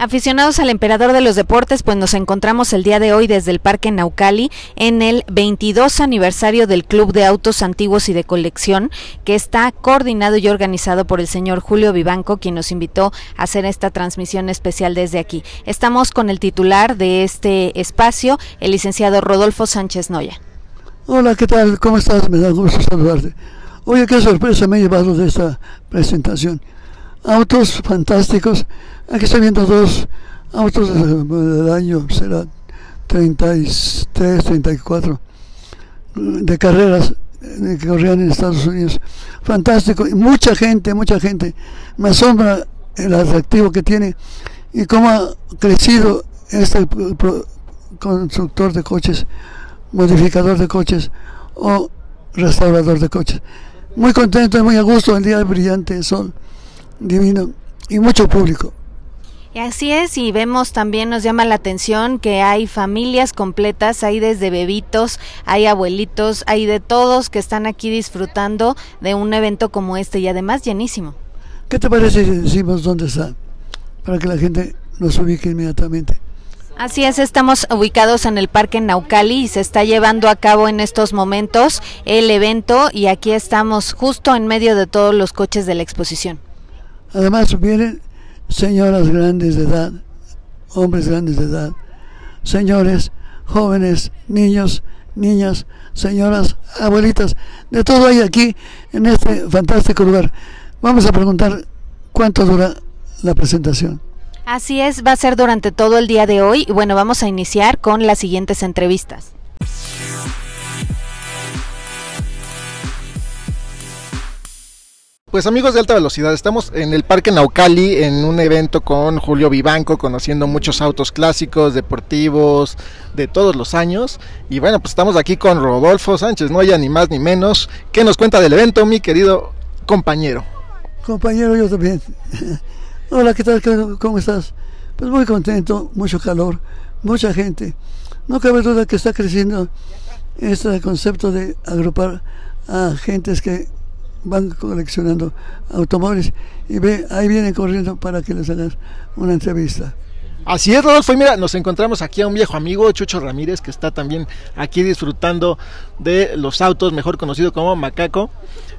Aficionados al emperador de los deportes, pues nos encontramos el día de hoy desde el Parque Naucali en el 22 aniversario del Club de Autos Antiguos y de Colección, que está coordinado y organizado por el señor Julio Vivanco, quien nos invitó a hacer esta transmisión especial desde aquí. Estamos con el titular de este espacio, el licenciado Rodolfo Sánchez Noya. Hola, ¿qué tal? ¿Cómo estás? Me da gusto saludarte. Oye, qué sorpresa me he llevado de esta presentación. Autos fantásticos. Aquí estoy viendo dos autos del, año, será 33, 34, de carreras eh, que corrían en Estados Unidos. Fantástico. Y mucha gente, mucha gente. Me asombra el atractivo que tiene y cómo ha crecido este constructor de coches, modificador de coches o restaurador de coches. Muy contento y muy a gusto el día brillante, sol divino y mucho público. Así es, y vemos también, nos llama la atención que hay familias completas, hay desde bebitos, hay abuelitos, hay de todos que están aquí disfrutando de un evento como este y además llenísimo. ¿Qué te parece si decimos dónde está? Para que la gente nos ubique inmediatamente. Así es, estamos ubicados en el Parque Naucali y se está llevando a cabo en estos momentos el evento y aquí estamos justo en medio de todos los coches de la exposición. Además vienen señoras grandes de edad, hombres grandes de edad, señores, jóvenes, niños, niñas, señoras, abuelitas, de todo hay aquí en este fantástico lugar. Vamos a preguntar cuánto dura la presentación. Así es, va a ser durante todo el día de hoy y bueno, vamos a iniciar con las siguientes entrevistas. Pues amigos de alta velocidad, estamos en el Parque Naucali en un evento con Julio Vivanco, conociendo muchos autos clásicos, deportivos, de todos los años. Y bueno, pues estamos aquí con Rodolfo Sánchez, no haya ni más ni menos. ¿Qué nos cuenta del evento, mi querido compañero? Compañero, yo también. Hola, ¿qué tal? ¿Qué- ¿Cómo estás? Pues muy contento, mucho calor, mucha gente. No cabe duda que está creciendo este concepto de agrupar a gentes que van coleccionando automóviles y ve, ahí vienen corriendo para que les hagas una entrevista. Así es, Rodolfo. Y mira, nos encontramos aquí a un viejo amigo, Chucho Ramírez, que está también aquí disfrutando de los autos, mejor conocido como Macaco.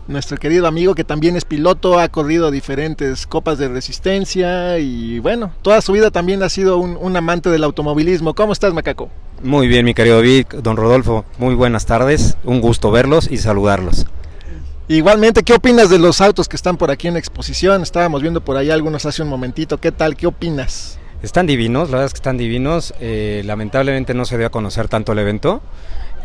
Nuestro querido amigo que también es piloto, ha corrido diferentes copas de resistencia y bueno, toda su vida también ha sido un, un amante del automovilismo. ¿Cómo estás, Macaco? Muy bien, mi querido Vic, don Rodolfo, muy buenas tardes, un gusto verlos y saludarlos. Igualmente, ¿qué opinas de los autos que están por aquí en exposición? Estábamos viendo por ahí algunos hace un momentito. ¿Qué tal? ¿Qué opinas? Están divinos, la verdad es que están divinos. eh, lamentablemente no se dio a conocer tanto el evento.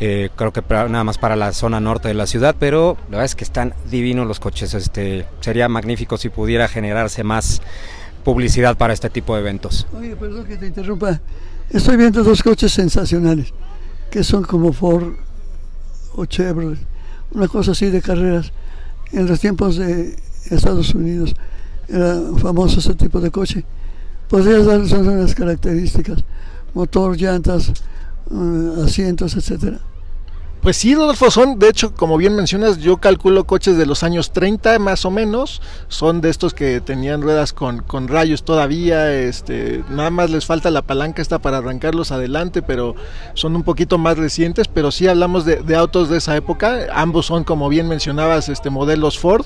eh, creo que para- nada más para la zona norte de la ciudad, pero la verdad es que están divinos los coches. Este sería magnífico si pudiera generarse más publicidad para este tipo de eventos. Oye, perdón que te interrumpa. Estoy viendo dos coches sensacionales, que son como Ford o Chevrolet, una cosa así de carreras. En los tiempos de Estados Unidos era famoso ese tipo de coche. ¿Podrías darnos unas características? Motor, llantas, eh, asientos, etcétera. Pues sí, Rodolfo, son, de hecho, como bien mencionas, yo calculo coches de los años 30 más o menos, son de estos que tenían ruedas con, con rayos todavía, este, nada más les falta la palanca esta para arrancarlos adelante, pero son un poquito más recientes, pero sí hablamos de, autos de esa época, ambos son, como bien mencionabas, este, modelos Ford,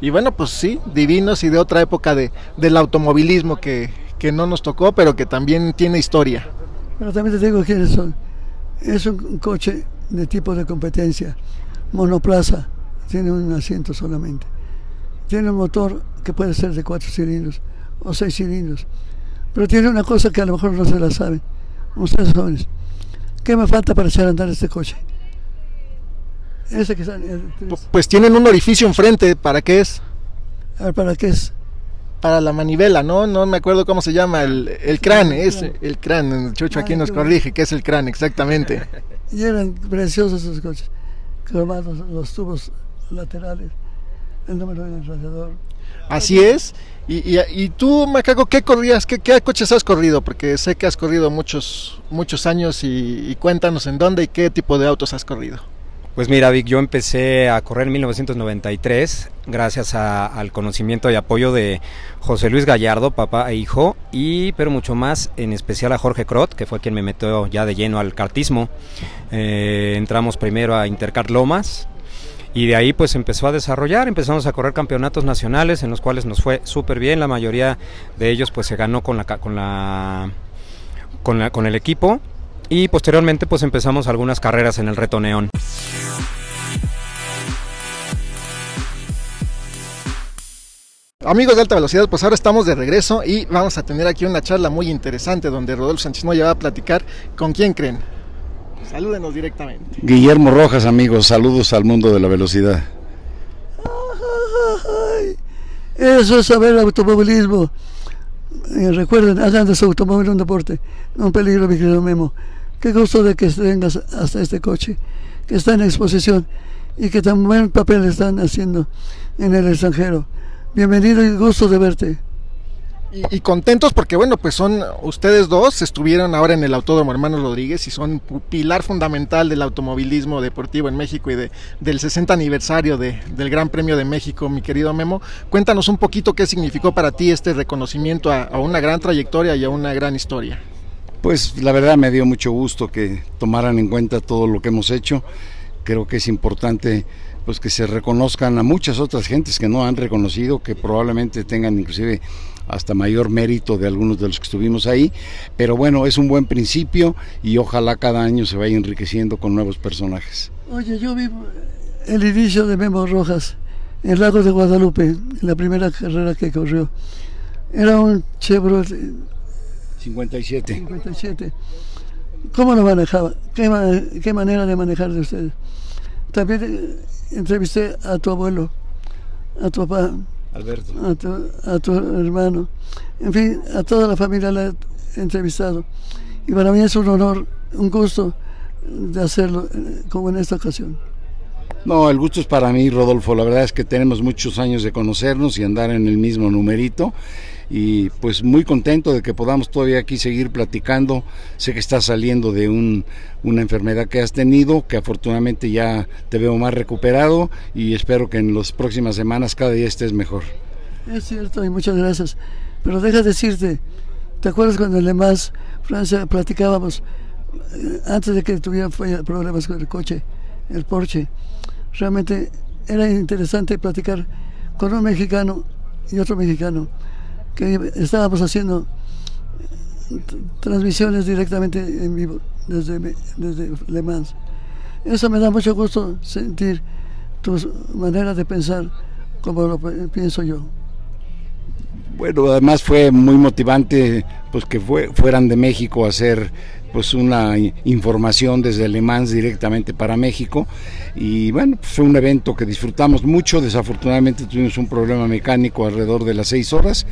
y bueno, pues sí, divinos y de otra época de, del automovilismo que, que no nos tocó, pero que también tiene historia. Pero también te digo quiénes son. Es un coche de tipo de competencia, monoplaza, tiene un asiento solamente. Tiene un motor que puede ser de cuatro cilindros o seis cilindros. Pero tiene una cosa que a lo mejor no se la saben. Ustedes jóvenes. ¿Qué me falta para echar a andar este coche? Ese que está... Pues tienen un orificio enfrente, ¿para qué es? A ver, ¿para qué es? para la manivela, ¿no? No me acuerdo cómo se llama, el, el crane, el es el crane, Chucho aquí Ah, nos corrige, que es el crane, exactamente. Y eran preciosos esos coches. Cromados los tubos laterales, el número del radiador. Así es. Y, y, tú, Macaco, ¿qué corrías? ¿Qué, ¿Qué, coches has corrido? Porque sé que has corrido muchos, muchos años y cuéntanos en dónde y qué tipo de autos has corrido. Pues mira, Vic, yo empecé a correr en 1993 gracias a, al conocimiento y apoyo de José Luis Gallardo, papá e hijo, y pero mucho más en especial a Jorge Crot, que fue quien me metió ya de lleno al cartismo. Eh, entramos primero a Intercar Lomas, y de ahí pues empezó a desarrollar, empezamos a correr campeonatos nacionales en los cuales nos fue súper bien, la mayoría de ellos pues se ganó con la con la con, la, con el equipo y posteriormente pues empezamos algunas carreras en el reto neón. Amigos de alta velocidad, pues ahora estamos de regreso y vamos a tener aquí una charla muy interesante donde Rodolfo Sánchez Moya va a platicar con quién creen. Salúdenos directamente. Guillermo Rojas, amigos, saludos al mundo de la velocidad. Eso es saber automovilismo. Eh, recuerden, hagan de su automóvil un deporte, un peligro, mi querido Memo. Qué gusto de que vengas hasta este coche, que está en exposición y que tan buen papel están haciendo en el extranjero. Bienvenido y gusto de verte. Y, contentos porque, bueno, pues son ustedes dos, estuvieron ahora en el Autódromo Hermanos Rodríguez y son pilar fundamental del automovilismo deportivo en México y de, del 60 aniversario de, del Gran Premio de México, mi querido Memo. Cuéntanos un poquito qué significó para ti este reconocimiento a una gran trayectoria y a una gran historia. Pues la verdad me dio mucho gusto que tomaran en cuenta todo lo que hemos hecho. Creo que es importante pues que se reconozcan a muchas otras gentes que no han reconocido, que probablemente tengan inclusive hasta mayor mérito de algunos de los que estuvimos ahí, pero bueno, es un buen principio y ojalá cada año se vaya enriqueciendo con nuevos personajes. Oye, yo vi el inicio de Memo Rojas en el lago de Guadalupe, la primera carrera que corrió. Era un Chevrolet 57. 57. ¿Cómo lo manejaba? ¿Qué, qué manera de manejar de ustedes? También eh, entrevisté a tu abuelo, a tu papá, Alberto. A, tu, a tu hermano, en fin, a toda la familia la he entrevistado. Y para mí es un honor, un gusto de hacerlo eh, como en esta ocasión. No, el gusto es para mí, Rodolfo. La verdad es que tenemos muchos años de conocernos y andar en el mismo numerito. Y pues muy contento de que podamos todavía aquí seguir platicando. Sé que estás saliendo de un, una enfermedad que has tenido, que afortunadamente ya te veo más recuperado y espero que en las próximas semanas cada día estés mejor. Es cierto y muchas gracias. Pero deja decirte, ¿te acuerdas cuando en Le Mans, Francia, platicábamos eh, antes de que tuviera problemas con el coche, el Porsche? realmente era interesante platicar con un mexicano y otro mexicano que estábamos haciendo transmisiones directamente en vivo desde, desde Le Mans. Eso me da mucho gusto sentir tu manera de pensar como lo pienso yo. Bueno, además fue muy motivante pues que fue, fueran de México a hacer pues una información desde Le Mans directamente para México y bueno, pues, fue un evento que disfrutamos mucho, desafortunadamente tuvimos un problema mecánico alrededor de las seis horas,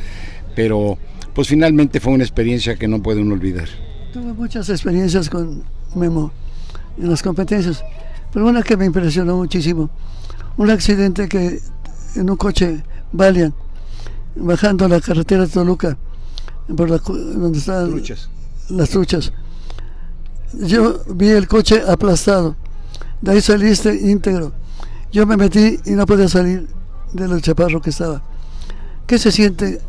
pero pues finalmente fue una experiencia que no pueden olvidar. Tuve muchas experiencias con Memo en las competencias, pero una que me impresionó muchísimo, un accidente que en un coche Valiant, bajando la carretera de Toluca, por la, donde estaban truchas. las truchas. Yo vi el coche aplastado, de ahí saliste íntegro. Yo me metí y no podía salir del chaparro que estaba. ¿Qué se siente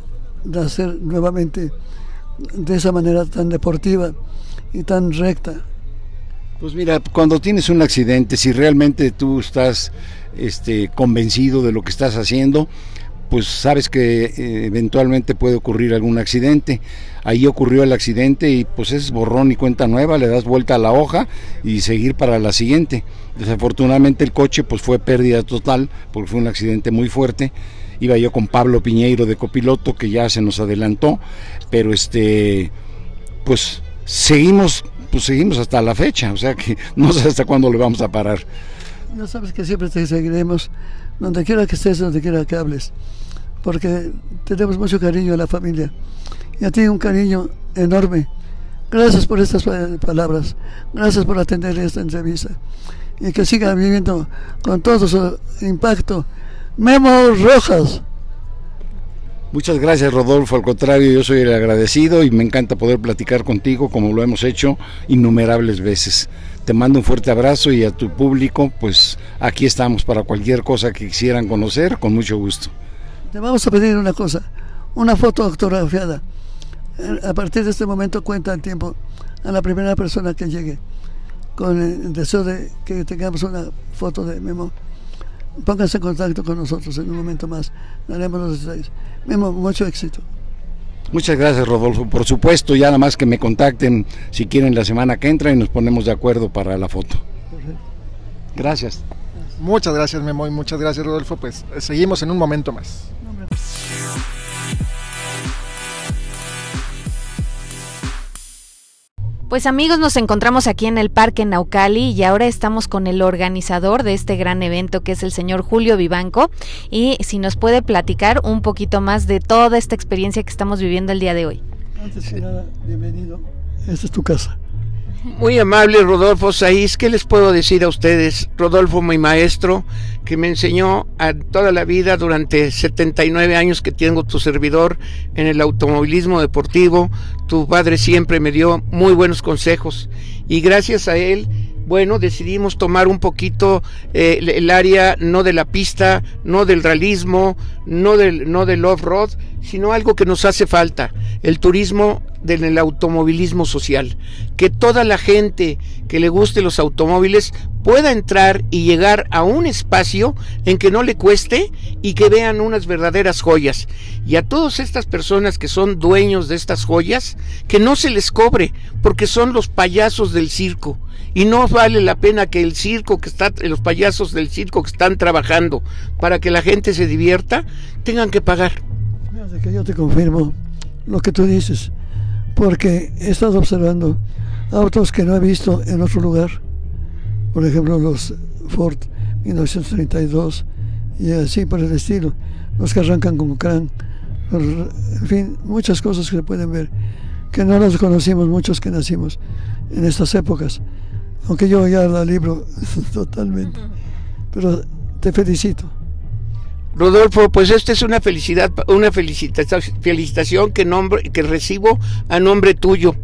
de hacer nuevamente de esa manera tan deportiva y tan recta? Pues mira, cuando tienes un accidente, si realmente tú estás este, convencido de lo que estás haciendo, pues sabes que eh, eventualmente puede ocurrir algún accidente. Ahí ocurrió el accidente y pues es borrón y cuenta nueva, le das vuelta a la hoja y seguir para la siguiente. Desafortunadamente el coche pues fue pérdida total porque fue un accidente muy fuerte. Iba yo con Pablo Piñeiro de copiloto que ya se nos adelantó, pero este pues seguimos pues seguimos hasta la fecha, o sea que no sé hasta cuándo le vamos a parar. Ya sabes que siempre te seguiremos donde quiera que estés, donde quiera que hables, porque tenemos mucho cariño a la familia y a ti un cariño enorme. Gracias por estas palabras, gracias por atender esta entrevista y que siga viviendo con todo su impacto. Memo Rojas. Muchas gracias Rodolfo, al contrario, yo soy el agradecido y me encanta poder platicar contigo como lo hemos hecho innumerables veces. Te mando un fuerte abrazo y a tu público, pues aquí estamos para cualquier cosa que quisieran conocer, con mucho gusto. Te vamos a pedir una cosa, una foto autografiada. A partir de este momento cuenta el tiempo a la primera persona que llegue con el deseo de que tengamos una foto de Memo pónganse en contacto con nosotros en un momento más. Daremos los detalles. Memo, mucho éxito. Muchas gracias, Rodolfo. Por supuesto, ya nada más que me contacten si quieren la semana que entra y nos ponemos de acuerdo para la foto. Gracias. Muchas gracias, Memo, y muchas gracias, Rodolfo. Pues eh, seguimos en un momento más. Pues amigos, nos encontramos aquí en el Parque Naucali y ahora estamos con el organizador de este gran evento que es el señor Julio Vivanco y si nos puede platicar un poquito más de toda esta experiencia que estamos viviendo el día de hoy. Antes que nada, bienvenido. Esta es tu casa. Muy amable Rodolfo Saiz, ¿qué les puedo decir a ustedes? Rodolfo, mi maestro, que me enseñó a toda la vida durante 79 años que tengo tu servidor en el automovilismo deportivo. Tu padre siempre me dio muy buenos consejos y gracias a él bueno, decidimos tomar un poquito eh, el área no de la pista, no del realismo, no del, no del off-road, sino algo que nos hace falta, el turismo del automovilismo social. Que toda la gente que le guste los automóviles pueda entrar y llegar a un espacio en que no le cueste y que vean unas verdaderas joyas. Y a todas estas personas que son dueños de estas joyas, que no se les cobre, porque son los payasos del circo. Y no vale la pena que el circo que está, los payasos del circo que están trabajando para que la gente se divierta, tengan que pagar. yo te confirmo lo que tú dices, porque he estado observando autos que no he visto en otro lugar. Por ejemplo los Ford 1932 y así por el estilo, los que arrancan con crán, en fin, muchas cosas que se pueden ver, que no las conocimos muchos que nacimos en estas épocas, aunque yo ya la libro totalmente, pero te felicito. Rodolfo, pues esta es una felicidad, una felicitación que, que recibo a nombre tuyo,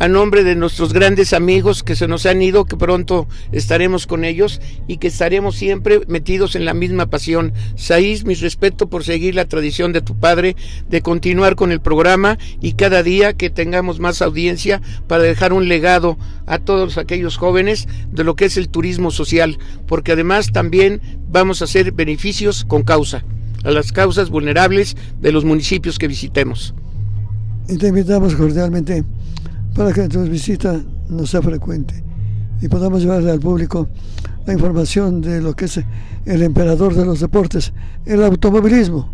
a nombre de nuestros grandes amigos que se nos han ido, que pronto estaremos con ellos y que estaremos siempre metidos en la misma pasión. Saiz, mi respeto por seguir la tradición de tu padre, de continuar con el programa y cada día que tengamos más audiencia para dejar un legado a todos aquellos jóvenes de lo que es el turismo social, porque además también vamos a hacer beneficios con causa, a las causas vulnerables de los municipios que visitemos. Y te invitamos cordialmente para que tu visita no sea frecuente y podamos llevarle al público la información de lo que es el emperador de los deportes, el automovilismo.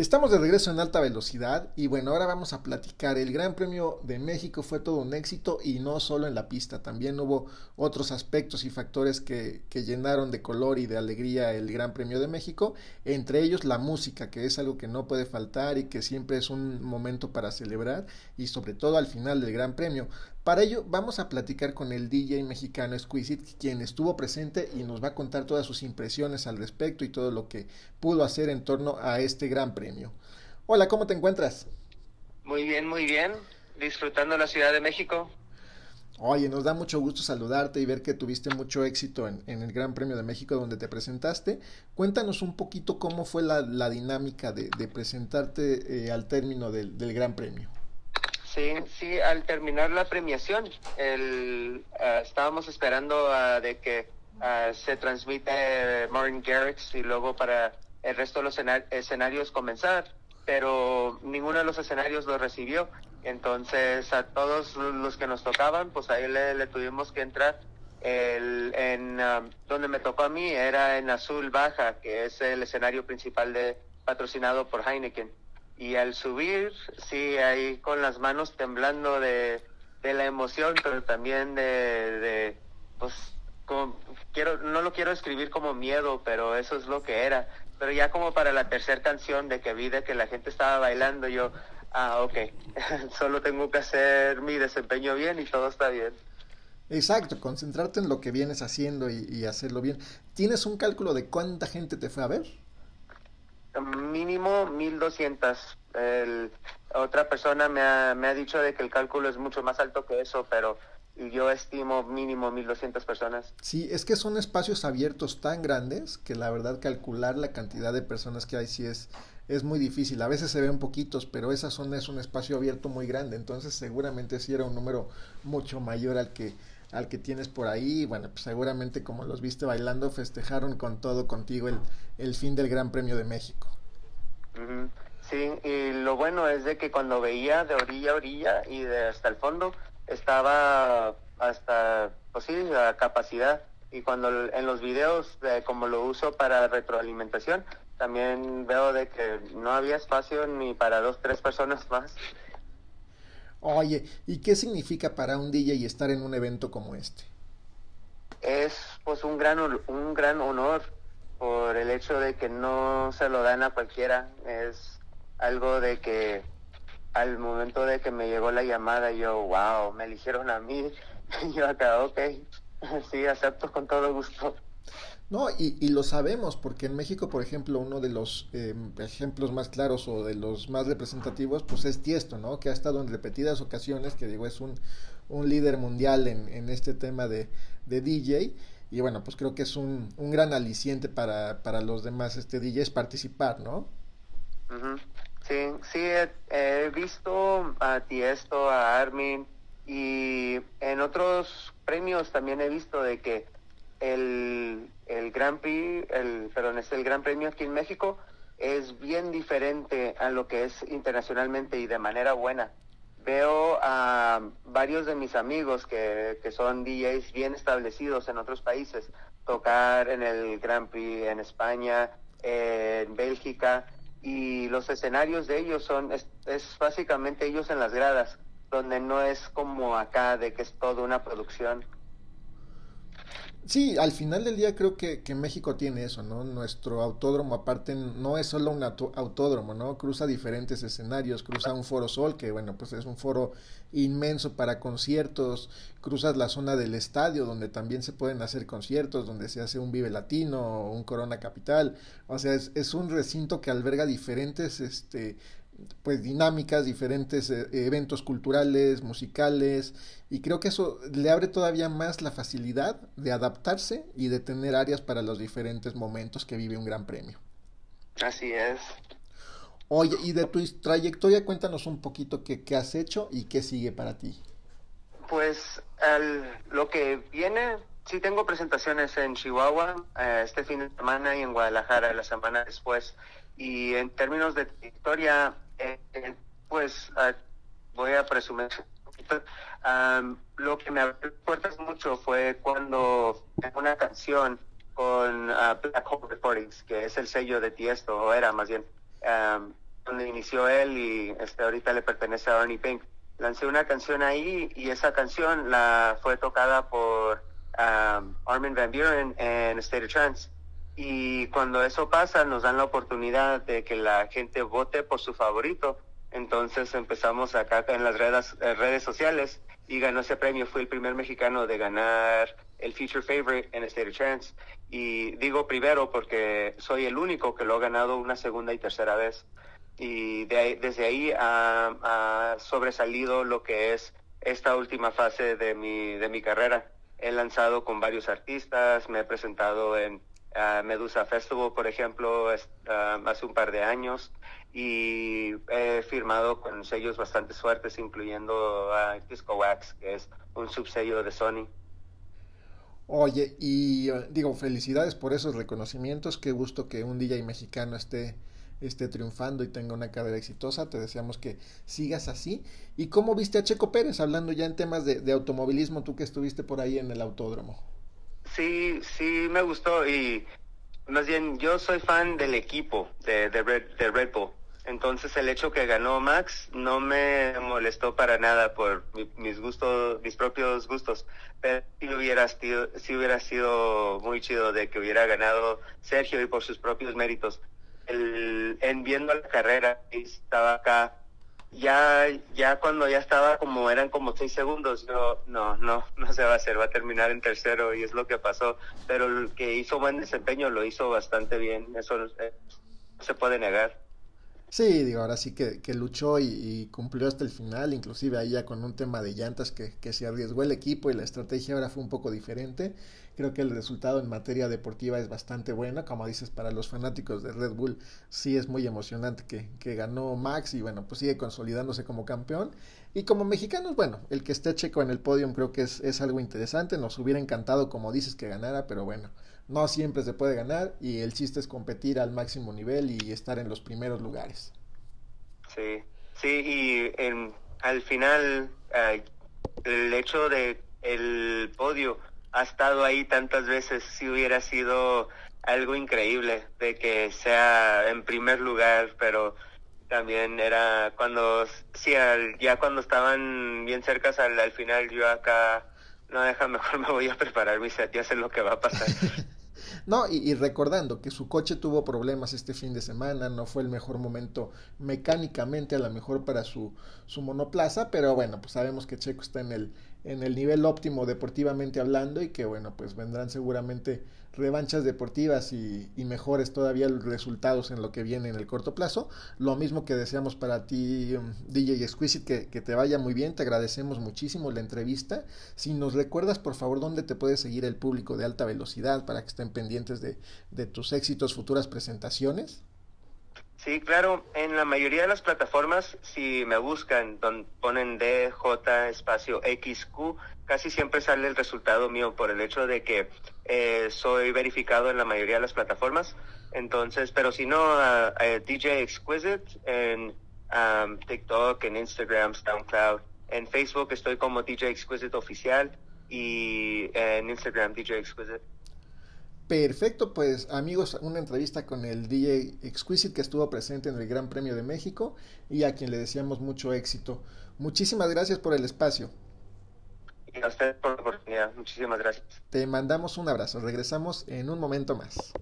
Estamos de regreso en alta velocidad y bueno, ahora vamos a platicar. El Gran Premio de México fue todo un éxito y no solo en la pista, también hubo otros aspectos y factores que, que, llenaron de color y de alegría el Gran Premio de México, entre ellos la música, que es algo que no puede faltar y que siempre es un momento para celebrar y sobre todo al final del Gran Premio. Para ello vamos a platicar con el DJ mexicano Exquisite, quien estuvo presente y nos va a contar todas sus impresiones al respecto y todo lo que pudo hacer en torno a este gran premio. Hola, ¿cómo te encuentras? Muy bien, muy bien. Disfrutando la Ciudad de México. Oye, nos da mucho gusto saludarte y ver que tuviste mucho éxito en, el Gran Premio de México donde te presentaste. Cuéntanos un poquito cómo fue la, dinámica de, presentarte eh, al término del Gran Premio. Sí, sí, al terminar la premiación, el, ah, estábamos esperando uh, de que uh, se transmite Martin Garrix y luego para el resto de los escenarios comenzar, pero ninguno de los escenarios lo recibió. Entonces a todos los que nos tocaban, pues ahí le, le tuvimos que entrar. El, en donde me tocó a mí era en Azul Baja, que es el escenario principal de patrocinado por Heineken y al subir, sí, ahí con las manos temblando de, la emoción, pero también de, de pues, quiero, no lo quiero escribir como miedo, pero eso es lo que era. Pero ya como para la tercera canción de que vi de que la gente estaba bailando, yo, ah, ok, solo tengo que hacer mi desempeño bien y todo está bien. Exacto, concentrarte en lo que vienes haciendo y hacerlo bien. ¿Tienes un cálculo de cuánta gente te fue a ver? Mínimo 1200. El, otra persona me ha, me ha dicho de que el cálculo es mucho más alto que eso, pero yo estimo mínimo 1200 personas. Sí, es que son espacios abiertos tan grandes que la verdad calcular la cantidad de personas que hay sí es, es muy difícil. A veces se ven poquitos, pero esa zona es un espacio abierto muy grande, entonces seguramente sí era un número mucho mayor al que al que tienes por ahí. Bueno, pues seguramente como los viste bailando, festejaron con todo contigo el, el fin del Gran Premio de México. Sí, y lo bueno es de que cuando veía de orilla a orilla y de hasta el fondo, estaba hasta, pues sí, a capacidad. Y cuando en los videos, eh, como lo uso para retroalimentación, también veo de que no había espacio ni para dos, tres personas más. Oye, ¿y qué significa para un DJ estar en un evento como este? Es pues un gran, un gran honor por el hecho de que no se lo dan a cualquiera. Es algo de que al momento de que me llegó la llamada, yo, wow, me eligieron a mí. Y yo acá, ok, sí, acepto con todo gusto. No, y, y lo sabemos, porque en México, por ejemplo, uno de los eh, ejemplos más claros o de los más representativos, pues es Tiesto, ¿no? Que ha estado en repetidas ocasiones, que digo, es un, un líder mundial en, en este tema de, de DJ. Y bueno, pues creo que es un, un gran aliciente para, para los demás este DJs participar, ¿no? Ujú. Sí, sí, he visto a Tiesto, a Armin y en otros premios también he visto de que el, el Gran Prix, el, perdón, es el Gran Premio aquí en México es bien diferente a lo que es internacionalmente y de manera buena. Veo a varios de mis amigos que, que son DJs bien establecidos en otros países tocar en el Gran Prix en España, en Bélgica, y los escenarios de ellos son, es, es básicamente ellos en las gradas, donde no es como acá de que es toda una producción. Sí, al final del día creo que, que México tiene eso, ¿no? Nuestro autódromo aparte no es solo un autódromo, ¿no? Cruza diferentes escenarios, cruza un foro sol, que bueno, pues es un foro inmenso para conciertos, cruzas la zona del estadio donde también se pueden hacer conciertos, donde se hace un Vive Latino, un Corona Capital, o sea, es, es un recinto que alberga diferentes, este, pues dinámicas, diferentes eh, eventos culturales, musicales, y creo que eso le abre todavía más la facilidad de adaptarse y de tener áreas para los diferentes momentos que vive un gran premio. Así es. Oye, y de tu trayectoria cuéntanos un poquito qué, qué has hecho y qué sigue para ti. Pues al- lo que viene, sí tengo presentaciones en Chihuahua eh, este fin de semana y en Guadalajara la semana después. Y en términos de historia, eh, pues ah, voy a presumir un poquito. Am, lo que me abrió mucho fue cuando una canción con ah, Black Hole Recordings, que es el sello de Tiesto, o era más bien, am, donde inició él y este ahorita le pertenece a Ernie Pink. Lancé una canción ahí y esa canción la fue tocada por um, Armin Van Buren en State of Trance. Y cuando eso pasa, nos dan la oportunidad de que la gente vote por su favorito. Entonces empezamos acá en las redes, eh, redes sociales y ganó ese premio. Fui el primer mexicano de ganar el Feature Favorite en State of Trance. Y digo primero porque soy el único que lo ha ganado una segunda y tercera vez. Y de ahí- desde ahí ha, ha sobresalido lo que es esta última fase de mi, de mi carrera. He lanzado con varios artistas, me he presentado en ah, Medusa Festival, por ejemplo, ah, hace un par de años y he firmado con sellos bastante fuertes, incluyendo a Disco Wax, que es un subsello de Sony. Oye, y eh, digo, felicidades por esos reconocimientos, qué gusto que un DJ mexicano esté, esté triunfando y tenga una carrera exitosa, te deseamos que sigas así. ¿Y cómo viste a Checo Pérez, hablando ya en temas de, de automovilismo, tú que estuviste por ahí en el autódromo? Sí, sí me gustó y más bien yo soy fan del equipo de, de, Red, de Red Bull. Entonces el hecho que ganó Max no me molestó para nada por mi- mis gustos, mis propios gustos. Pero sí hubiera sido, sí hubiera sido muy chido de que hubiera ganado Sergio y por sus propios méritos. El, en viendo la carrera estaba acá ya, ya cuando ya estaba como eran como seis segundos, yo no, no, se va a hacer, va a terminar en tercero y es lo que pasó. Pero el que hizo buen desempeño lo hizo bastante bien, eso no se puede negar. Sí, digo, ahora sí que, que luchó y, cumplió hasta el final, inclusive ahí ya con un tema de llantas que, se arriesgó el equipo y la estrategia ahora fue un poco diferente. Creo que el resultado en materia deportiva es bastante bueno, como dices, para los fanáticos de Red Bull sí es muy emocionante que, que ganó Max y bueno, pues sigue consolidándose como campeón. Y como mexicanos, bueno, el que esté Checo en el podio creo que es, es algo interesante, nos hubiera encantado, como dices, que ganara, pero bueno, no siempre se puede ganar y el chiste es competir al máximo nivel y estar en los primeros lugares. Sí, sí, y en, al final eh, el hecho de el podio ha estado ahí tantas veces, si hubiera sido algo increíble de que sea en primer lugar, pero también era cuando, sí, ya cuando estaban bien cerca al, al final, yo acá, no deja, mejor me voy a preparar mi set, ya sé lo que va a pasar. No, y, recordando que su coche tuvo problemas este fin de semana, no fue el mejor momento mecánicamente a lo mejor para su, su monoplaza, pero bueno, pues sabemos que Checo está en el, en el nivel óptimo deportivamente hablando y que bueno, pues vendrán seguramente revanchas deportivas y, mejores todavía resultados en lo que viene en el corto plazo. Lo mismo que deseamos para ti, um, DJ Exquisite, que, que, te vaya muy bien, te agradecemos muchísimo la entrevista. Si nos recuerdas, por favor, dónde te puede seguir el público de alta velocidad para que estén pendientes de, de tus éxitos, futuras presentaciones. Sí, claro, en la mayoría de las plataformas, si me buscan, donde ponen DJ espacio XQ, casi siempre sale el resultado mío por el hecho de que eh, soy verificado en la mayoría de las plataformas. Entonces, pero si no, DJ Exquisite en TikTok, en Instagram, SoundCloud, en Facebook estoy como DJ Exquisite Oficial y en Instagram DJ Exquisite. Perfecto, pues amigos, una entrevista con el DJ Exquisite que estuvo presente en el Gran Premio de México y a quien le deseamos mucho éxito. Muchísimas gracias por el espacio. Y a usted por la oportunidad. Muchísimas gracias. Te mandamos un abrazo. Regresamos en un momento más.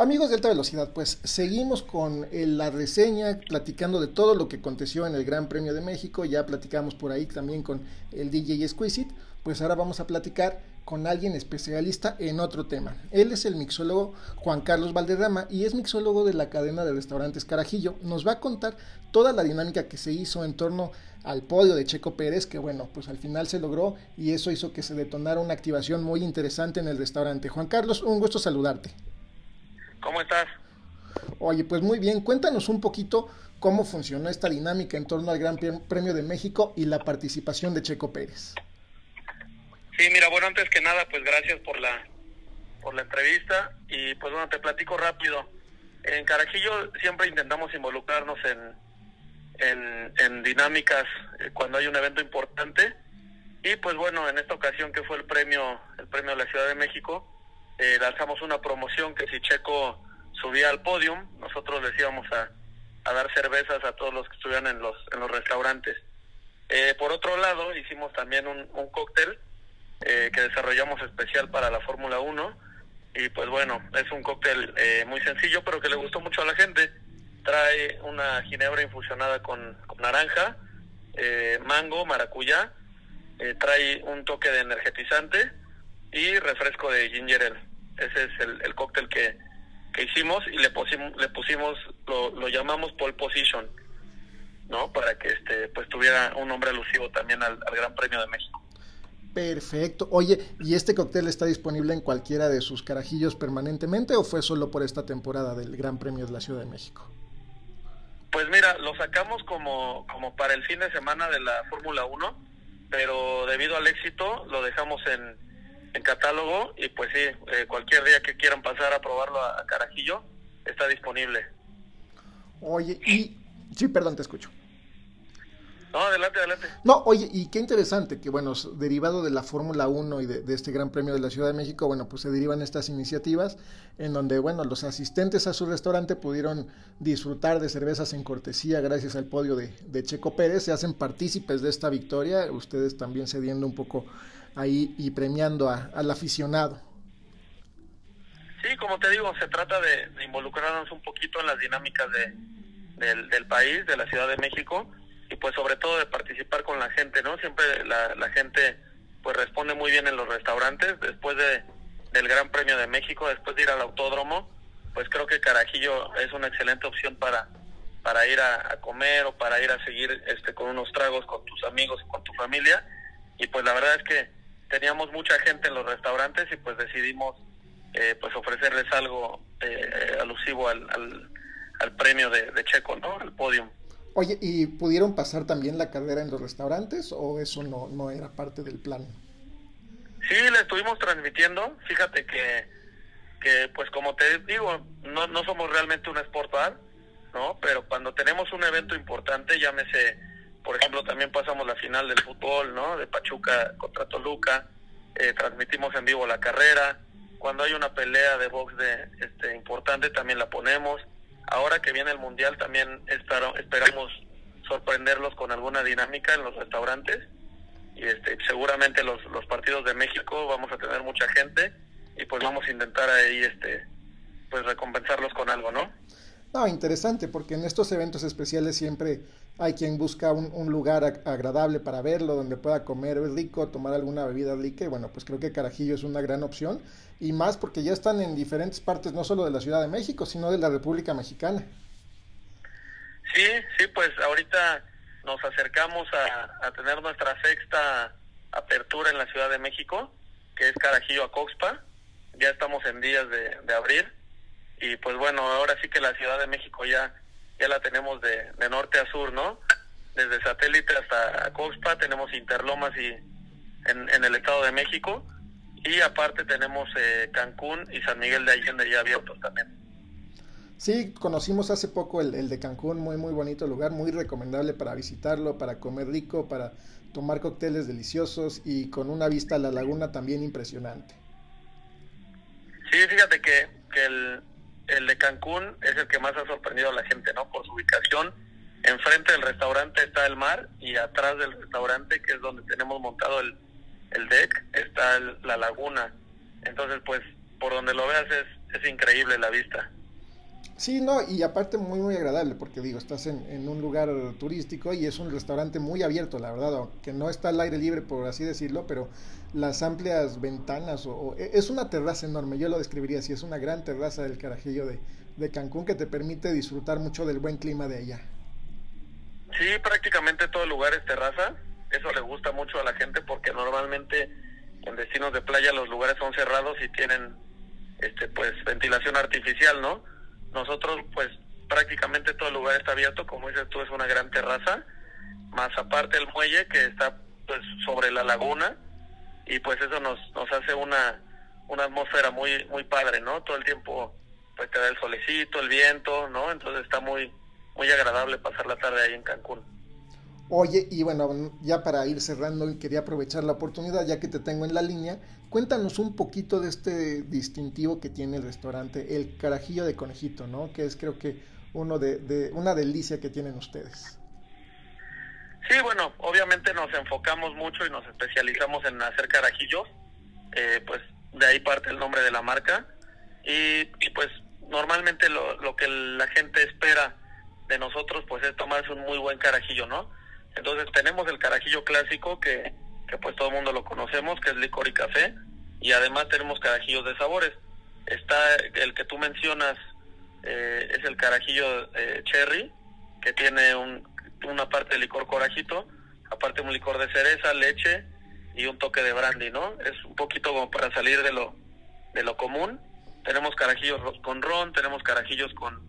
Amigos de alta velocidad, pues seguimos con la reseña, platicando de todo lo que aconteció en el Gran Premio de México. Ya platicamos por ahí también con el DJ Exquisite. Pues ahora vamos a platicar con alguien especialista en otro tema. Él es el mixólogo Juan Carlos Valderrama y es mixólogo de la cadena de restaurantes Carajillo. Nos va a contar toda la dinámica que se hizo en torno al podio de Checo Pérez, que bueno, pues al final se logró y eso hizo que se detonara una activación muy interesante en el restaurante. Juan Carlos, un gusto saludarte. ¿Cómo estás? Oye, pues muy bien, cuéntanos un poquito cómo funcionó esta dinámica en torno al Gran Premio de México y la participación de Checo Pérez. Sí, mira, bueno, antes que nada, pues gracias por la por la entrevista y pues bueno, te platico rápido. En Carajillo siempre intentamos involucrarnos en, en, dinámicas eh, cuando hay un evento importante y pues bueno, en esta ocasión que fue el premio el premio de la Ciudad de México, eh, lanzamos una promoción que si Checo subía al podium, nosotros les íbamos a, dar cervezas a todos los que estuvieran en los, en los restaurantes. Eh, por otro lado, hicimos también un, un cóctel eh, que desarrollamos especial para la Fórmula 1 y pues bueno, es un cóctel muy sencillo pero que le gustó mucho a la gente. Trae una ginebra infusionada con, con naranja, mango, maracuyá, trae un toque de energetizante y refresco de ginger ale. Ese es el, el cóctel que, que hicimos y le pusimos, le pusimos lo, lo llamamos pole position, ¿no? Para que este pues tuviera un nombre alusivo también al, Gran Premio de México. Perfecto. Oye, ¿y este cóctel está disponible en cualquiera de sus carajillos permanentemente o fue solo por esta temporada del Gran Premio de la Ciudad de México? Pues mira, lo sacamos como, como para el fin de semana de la Fórmula 1, pero debido al éxito lo dejamos en, en catálogo y pues sí, eh, cualquier día que quieran pasar a probarlo a, Carajillo está disponible. Oye, y sí, perdón, te escucho. No, adelante, adelante. No, oye, y qué interesante que, bueno, derivado de la Fórmula 1 y de, este Gran Premio de la Ciudad de México, bueno, pues se derivan estas iniciativas en donde, bueno, los asistentes a su restaurante pudieron disfrutar de cervezas en cortesía gracias al podio de, de Checo Pérez, se hacen partícipes de esta victoria, ustedes también cediendo un poco ahí y premiando a, al aficionado. Sí, como te digo, se trata de, involucrarnos un poquito en las dinámicas de, del, país, de la Ciudad de México, y pues sobre todo de participar con la gente, ¿no? Siempre la, la gente pues responde muy bien en los restaurantes, después de, del Gran Premio de México, después de ir al autódromo, pues creo que Carajillo es una excelente opción para para ir a, comer o para ir a seguir este con unos tragos con tus amigos con tu familia y pues la verdad es que teníamos mucha gente en los restaurantes y pues decidimos eh, pues ofrecerles algo eh, alusivo al, al, premio de, Checo, ¿no? Al podium. Oye, ¿y pudieron pasar también la carrera en los restaurantes o eso no, no era parte del plan? Sí, le estuvimos transmitiendo. Fíjate que, que pues como te digo, no, no somos realmente un sport bar, ¿no? Pero cuando tenemos un evento importante, llámese, por ejemplo, también pasamos la final del fútbol, ¿no? De Pachuca contra Toluca, eh, transmitimos en vivo la carrera. Cuando hay una pelea de box de este importante también la ponemos. Ahora que viene el mundial también esperamos sorprenderlos con alguna dinámica en los restaurantes y este seguramente los, los partidos de México vamos a tener mucha gente y pues vamos a intentar ahí este pues recompensarlos con algo, ¿no? No, interesante, porque en estos eventos especiales siempre hay quien busca un, lugar agradable para verlo, donde pueda comer rico, tomar alguna bebida rica, y bueno, pues creo que Carajillo es una gran opción, y más porque ya están en diferentes partes, no solo de la Ciudad de México, sino de la República Mexicana. Sí, sí, pues ahorita nos acercamos a, tener nuestra sexta apertura en la Ciudad de México, que es Carajillo a Coxpa, ya estamos en días de, de abrir, y pues bueno, ahora sí que la Ciudad de México ya, ya la tenemos de, de norte a sur, ¿no? Desde satélite hasta Coxpa tenemos Interlomas y en, en el Estado de México y aparte tenemos eh, Cancún y San Miguel de Allende ya abiertos también. Sí, conocimos hace poco el, el, de Cancún, muy muy bonito lugar, muy recomendable para visitarlo, para comer rico, para tomar cócteles deliciosos y con una vista a la laguna también impresionante. Sí, fíjate que, que el, el de Cancún es el que más ha sorprendido a la gente, ¿no? Por su ubicación. Enfrente del restaurante está el mar y atrás del restaurante, que es donde tenemos montado el, el deck, está la laguna. Entonces, pues, por donde lo veas es, es increíble la vista. Sí, no, y aparte muy, muy agradable, porque digo, estás en, un lugar turístico y es un restaurante muy abierto, la verdad, que no está al aire libre, por así decirlo, pero las amplias ventanas, o, e, es una terraza enorme, yo lo describiría así, es una gran terraza del carajillo de, de Cancún que te permite disfrutar mucho del buen clima de allá. Sí, prácticamente todo lugar es terraza, eso le gusta mucho a la gente porque normalmente en destinos de playa los lugares son cerrados y tienen este pues ventilación artificial, ¿no? Nosotros, pues, prácticamente todo el lugar está abierto, como dices tú, es una gran terraza, más aparte el muelle que está, pues, sobre la laguna, y pues eso nos, nos hace una, una atmósfera muy, muy padre, ¿no? Todo el tiempo, pues, te da el solecito, el viento, ¿no? Entonces está muy, muy agradable pasar la tarde ahí en Cancún. Oye, y bueno, ya para ir cerrando, quería aprovechar la oportunidad, ya que te tengo en la línea, cuéntanos un poquito de este distintivo que tiene el restaurante, el carajillo de conejito, ¿no? Que es creo que uno de, una delicia que tienen ustedes. Sí, bueno, obviamente nos enfocamos mucho y nos especializamos en hacer carajillos, eh, pues de ahí parte el nombre de la marca, y, y pues normalmente lo, que la gente espera de nosotros pues es tomarse un muy buen carajillo, ¿no? Entonces tenemos el carajillo clásico que, que pues todo el mundo lo conocemos, que es licor y café, y además tenemos carajillos de sabores. Está el que tú mencionas, eh, es el carajillo eh, cherry, que tiene un, una parte de licor corajito, aparte un licor de cereza, leche y un toque de brandy, ¿no? Es un poquito como para salir de lo, de lo común. Tenemos carajillos con ron, tenemos carajillos con,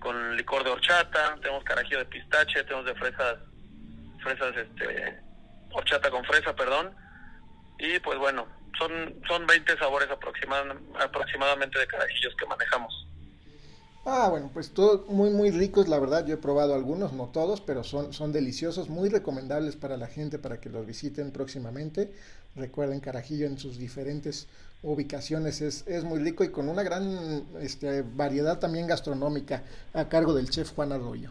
con licor de horchata, tenemos carajillo de pistache, tenemos de fresas fresas, este, horchata con fresa, perdón. Y pues bueno, son, son 20 sabores aproximadamente de carajillos que manejamos. Ah, bueno, pues todos muy muy ricos, la verdad. Yo he probado algunos, no todos, pero son, son deliciosos, muy recomendables para la gente para que los visiten próximamente. Recuerden, Carajillo en sus diferentes ubicaciones es, es muy rico y con una gran este, variedad también gastronómica a cargo del chef Juan Arroyo.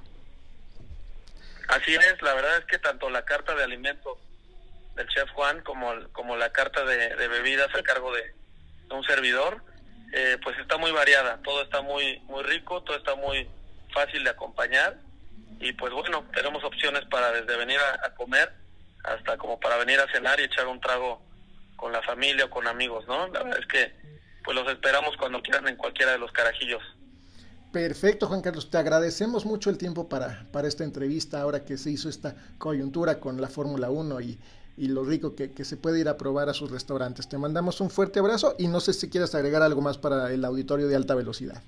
Así es, la verdad es que tanto la carta de alimentos del chef Juan como, como la carta de, bebidas a cargo de, un servidor eh, pues está muy variada, todo está muy, muy rico, todo está muy fácil de acompañar y pues bueno, tenemos opciones para desde venir a, comer hasta como para venir a cenar y echar un trago con la familia o con amigos, ¿no? La verdad es que pues los esperamos cuando quieran en cualquiera de los carajillos. Perfecto, Juan Carlos. Te agradecemos mucho el tiempo para, para esta entrevista, ahora que se hizo esta coyuntura con la Fórmula 1 y, y, lo rico que, que, se puede ir a probar a sus restaurantes. Te mandamos un fuerte abrazo y no sé si quieres agregar algo más para el auditorio de alta velocidad.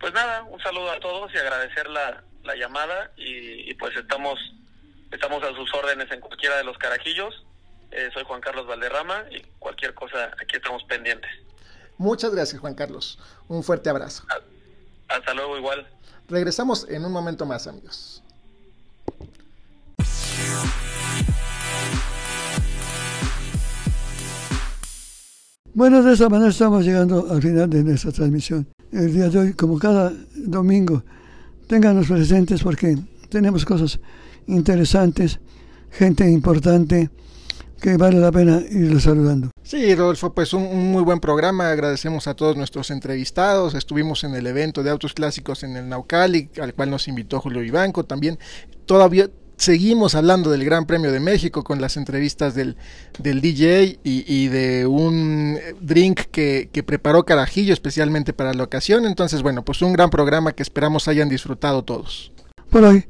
Pues nada, un saludo a todos y agradecer la, la llamada y, pues estamos, estamos a sus órdenes en cualquiera de los carajillos. Eh, soy Juan Carlos Valderrama y cualquier cosa aquí estamos pendientes. Muchas gracias Juan Carlos. Un fuerte abrazo. Hasta luego igual. Regresamos en un momento más amigos. Bueno, de esa manera estamos llegando al final de nuestra transmisión. El día de hoy, como cada domingo, ténganlos presentes porque tenemos cosas interesantes, gente importante que vale la pena ir saludando. Sí, Rodolfo, pues un, muy buen programa. Agradecemos a todos nuestros entrevistados. Estuvimos en el evento de autos clásicos en el Naucali, al cual nos invitó Julio Ibanco. También todavía seguimos hablando del Gran Premio de México con las entrevistas del, del DJ y, de un drink que, que, preparó Carajillo especialmente para la ocasión. Entonces, bueno, pues un gran programa que esperamos hayan disfrutado todos. Por hoy,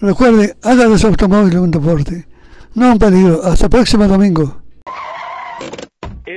recuerde, haga de deporte, no un peligro. Hasta próximo domingo.